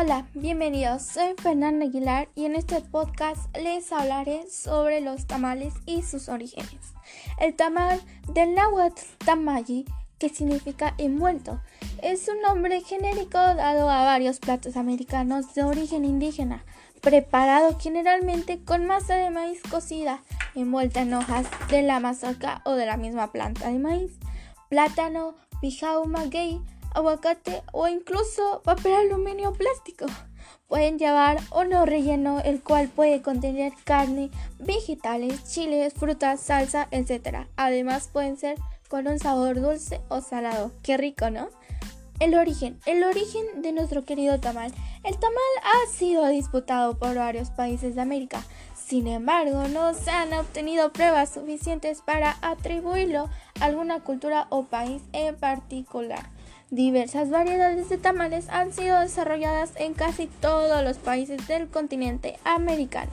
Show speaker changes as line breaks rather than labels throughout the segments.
Hola, bienvenidos. Soy Fernanda Aguilar y en este podcast les hablaré sobre los tamales y sus orígenes. El tamal del náhuatl tamayi, que significa envuelto, es un nombre genérico dado a varios platos americanos de origen indígena, preparado generalmente con masa de maíz cocida, envuelta en hojas de la mazorca o de la misma planta de maíz, plátano, pijao maguey, aguacate o incluso papel aluminio plástico. Pueden llevar o no relleno, el cual puede contener carne, vegetales, chiles, frutas, salsa, etc. Además pueden ser con un sabor dulce o salado. Qué rico, ¿no? El origen. El origen de nuestro querido tamal. El tamal ha sido disputado por varios países de América. Sin embargo, no se han obtenido pruebas suficientes para atribuirlo a alguna cultura o país en particular. Diversas variedades de tamales han sido desarrolladas en casi todos los países del continente americano,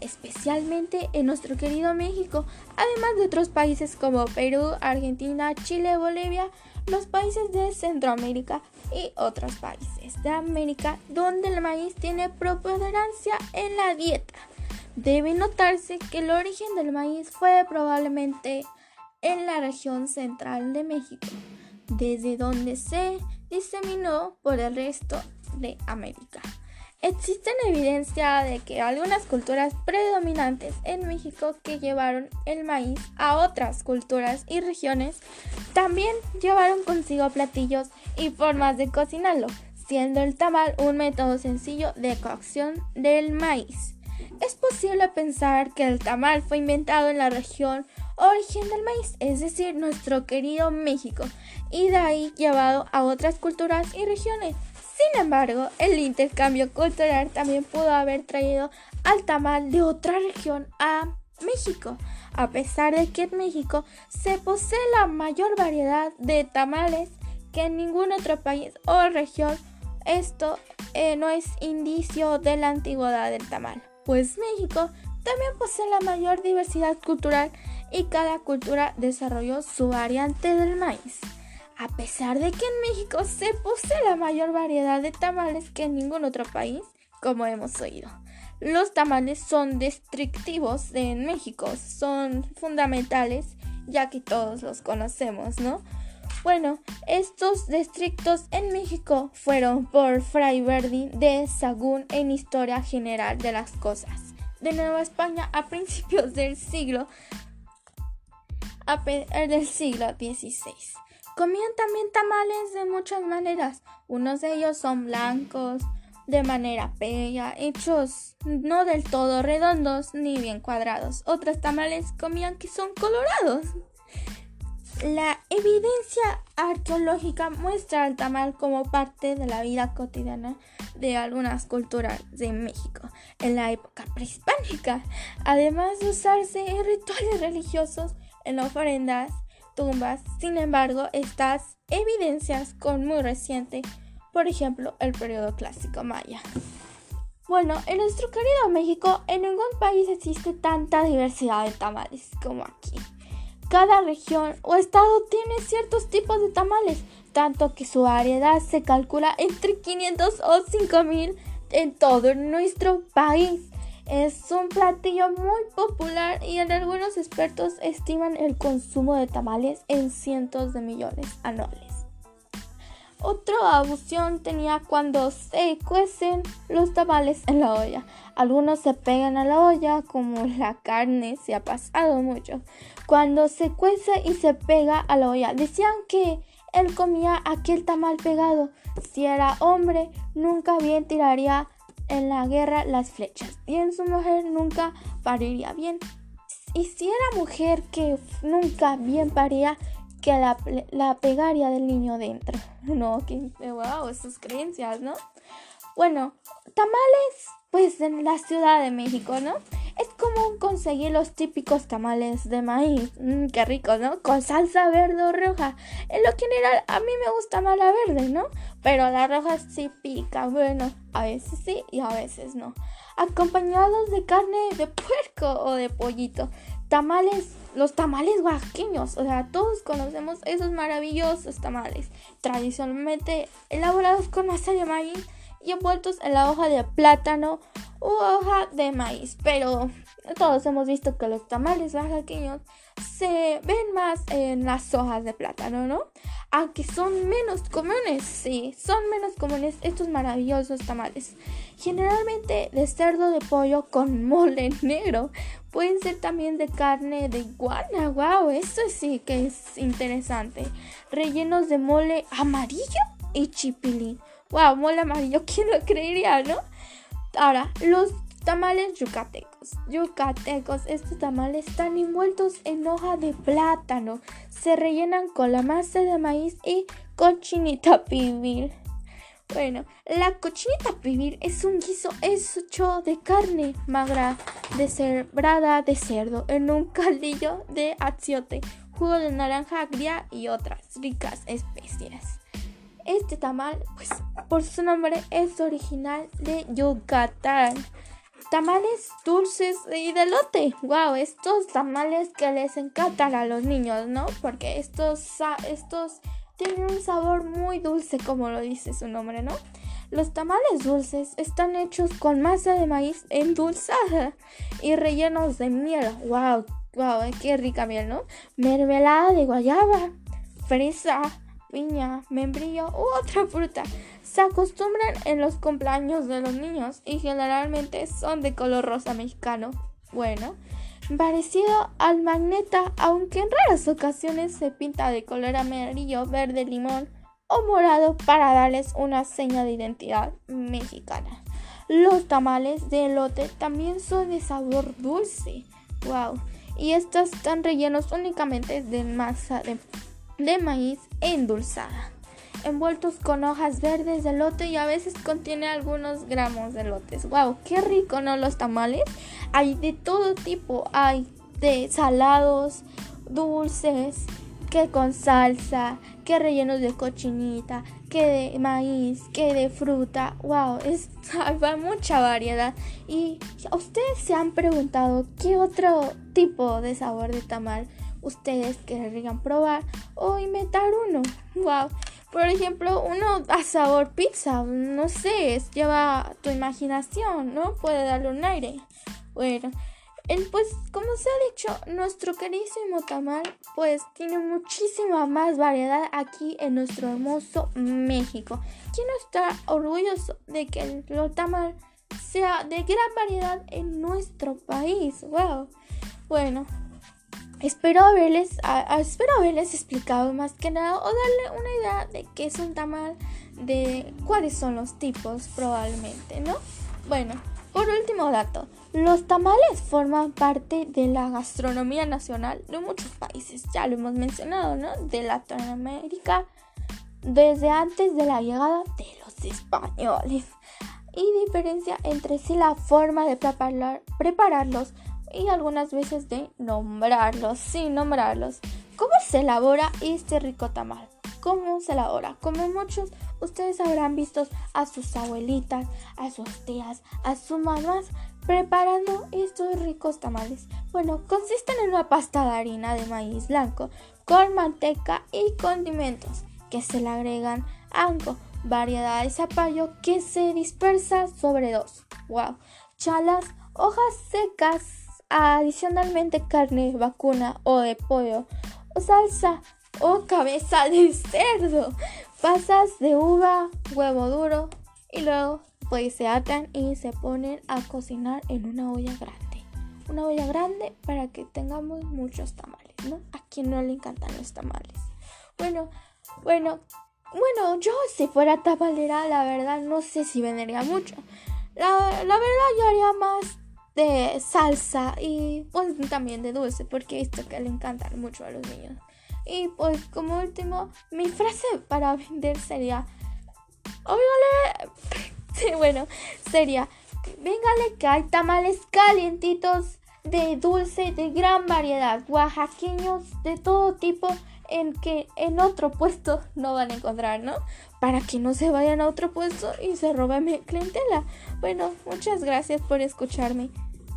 especialmente en nuestro querido México, además de otros países como Perú, Argentina, Chile, Bolivia, los países de Centroamérica y otros países de América donde el maíz tiene preponderancia en la dieta. Debe notarse que el origen del maíz fue probablemente en la región central de México desde donde se diseminó por el resto de América. Existe evidencia de que algunas culturas predominantes en México que llevaron el maíz a otras culturas y regiones también llevaron consigo platillos y formas de cocinarlo, siendo el tamal un método sencillo de cocción del maíz. Es posible pensar que el tamal fue inventado en la región origen del maíz, es decir, nuestro querido México, y de ahí llevado a otras culturas y regiones. Sin embargo, el intercambio cultural también pudo haber traído al tamal de otra región a México, a pesar de que en México se posee la mayor variedad de tamales que en ningún otro país o región. Esto eh, no es indicio de la antigüedad del tamal, pues México también posee la mayor diversidad cultural y cada cultura desarrolló su variante del maíz. A pesar de que en México se posee la mayor variedad de tamales que en ningún otro país, como hemos oído. Los tamales son descriptivos en México, son fundamentales, ya que todos los conocemos, ¿no? Bueno, estos distritos en México fueron por Fray Verdi de Sagún en Historia General de las Cosas de Nueva España a principios del siglo del siglo XVI. Comían también tamales de muchas maneras. Unos de ellos son blancos, de manera bella, hechos no del todo redondos ni bien cuadrados. Otros tamales comían que son colorados. La evidencia arqueológica muestra al tamal como parte de la vida cotidiana de algunas culturas de México en la época prehispánica, además de usarse en rituales religiosos en ofrendas, tumbas. Sin embargo, estas evidencias con muy reciente, por ejemplo, el periodo clásico maya. Bueno, en nuestro querido México, en ningún país existe tanta diversidad de tamales como aquí. Cada región o estado tiene ciertos tipos de tamales, tanto que su variedad se calcula entre 500 o 5000 en todo nuestro país. Es un platillo muy popular y en algunos expertos estiman el consumo de tamales en cientos de millones anuales. Otra abusión tenía cuando se cuecen los tamales en la olla. Algunos se pegan a la olla, como la carne se ha pasado mucho. Cuando se cuece y se pega a la olla, decían que él comía aquel tamal pegado. Si era hombre, nunca bien tiraría en la guerra las flechas y en su mujer nunca pariría bien. Y si era mujer que nunca bien paría, que la, pegaría del niño dentro. No, que wow, esas creencias, ¿no? Bueno, tamales, pues en la Ciudad de México, ¿no? Es común conseguir los típicos tamales de maíz. Mmm, qué rico, ¿no? Con salsa verde o roja. En lo general, a mí me gusta más la verde, ¿no? Pero la roja sí pica. Bueno, a veces sí y a veces no. Acompañados de carne de puerco o de pollito. Tamales, los tamales oaxaqueños. O sea, todos conocemos esos maravillosos tamales. Tradicionalmente elaborados con masa de maíz y envueltos en la hoja de plátano u hoja de maíz. Pero todos hemos visto que los tamales oaxaqueños se ven más en las hojas de plátano, ¿no? Aunque son menos comunes, sí, son menos comunes estos maravillosos tamales. Generalmente de cerdo de pollo con mole negro. Pueden ser también de carne de iguana. Wow, eso sí que es interesante. Rellenos de mole amarillo y chipilín. Wow, mole amarillo, ¿quién lo creería, no? Ahora, los tamales yucatecos. Yucatecos, estos tamales están envueltos en hoja de plátano. Se rellenan con la masa de maíz y cochinita pibil. Bueno, la cochinita pibil es un guiso hecho de carne magra deshebrada de cerdo en un caldillo de aciote, jugo de naranja agria y otras ricas especias. Este tamal, pues por su nombre, es original de Yucatán. Tamales dulces y de lote. Wow, estos tamales que les encantan a los niños, ¿no? Porque estos, estos tienen un sabor muy dulce, como lo dice su nombre, ¿no? Los tamales dulces están hechos con masa de maíz endulzada y rellenos de miel. Wow, wow, qué rica miel, ¿no? Mermelada de guayaba, fresa, piña, membrillo u otra fruta. Se acostumbran en los cumpleaños de los niños y generalmente son de color rosa mexicano. Bueno, parecido al magneta, aunque en raras ocasiones se pinta de color amarillo, verde, limón o morado para darles una seña de identidad mexicana. Los tamales de elote también son de sabor dulce. Wow. Y estos están rellenos únicamente de masa de de maíz endulzada, envueltos con hojas verdes de lote y a veces contiene algunos gramos de lotes. ¡Wow! ¡Qué rico, ¿no? Los tamales. Hay de todo tipo. Hay de salados, dulces, que con salsa, que rellenos de cochinita, que de maíz, que de fruta. ¡Wow! Es, hay mucha variedad. Y ustedes se han preguntado qué otro tipo de sabor de tamal ustedes querrían probar o inventar uno. Wow. Por ejemplo, uno a sabor pizza, no sé, lleva tu imaginación, ¿no? Puede darle un aire. Bueno, pues como se ha dicho, nuestro queridísimo tamal pues tiene muchísima más variedad aquí en nuestro hermoso México. ¿Quién no está orgulloso de que el tamal sea de gran variedad en nuestro país? Wow. Bueno, Espero haberles, espero haberles explicado más que nada o darle una idea de qué es un tamal, de cuáles son los tipos probablemente, ¿no? Bueno, por último dato, los tamales forman parte de la gastronomía nacional de muchos países, ya lo hemos mencionado, ¿no? De Latinoamérica, desde antes de la llegada de los españoles. Y diferencia entre sí la forma de preparar, prepararlos y algunas veces de nombrarlos, sin nombrarlos. ¿Cómo se elabora este rico tamal? ¿Cómo se elabora? Como muchos, ustedes habrán visto a sus abuelitas, a sus tías, a sus mamás preparando estos ricos tamales. Bueno, consisten en una pasta de harina de maíz blanco con manteca y condimentos que se le agregan anco, variedad de zapallo que se dispersa sobre dos. Wow, chalas, hojas secas adicionalmente carne vacuna o de pollo o salsa o cabeza de cerdo, pasas de uva, huevo duro y luego pues se atan y se ponen a cocinar en una olla grande. Una olla grande para que tengamos muchos tamales, ¿no? A quien no le encantan los tamales. Bueno, bueno, bueno, yo si fuera tamalera, la verdad no sé si vendería mucho. La, la verdad yo haría más de salsa y pues también de dulce porque he visto que le encantan mucho a los niños. Y pues como último, mi frase para vender sería, sí, bueno, sería, véngale que hay tamales calientitos de dulce de gran variedad, oaxaqueños de todo tipo en que en otro puesto no van a encontrar, ¿no? Para que no se vayan a otro puesto y se roben mi clientela. Bueno, muchas gracias por escucharme.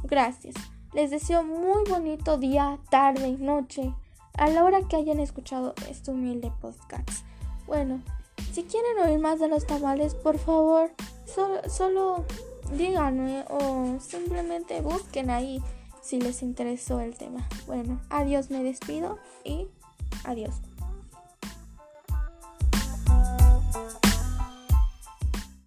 Gracias. Les deseo muy bonito día, tarde, noche, a la hora que hayan escuchado este humilde podcast. Bueno, Si quieren oír más de los tamales, por favor, solo, solo díganme o simplemente busquen ahí si les interesó el tema. Bueno, adiós, me despido y adiós.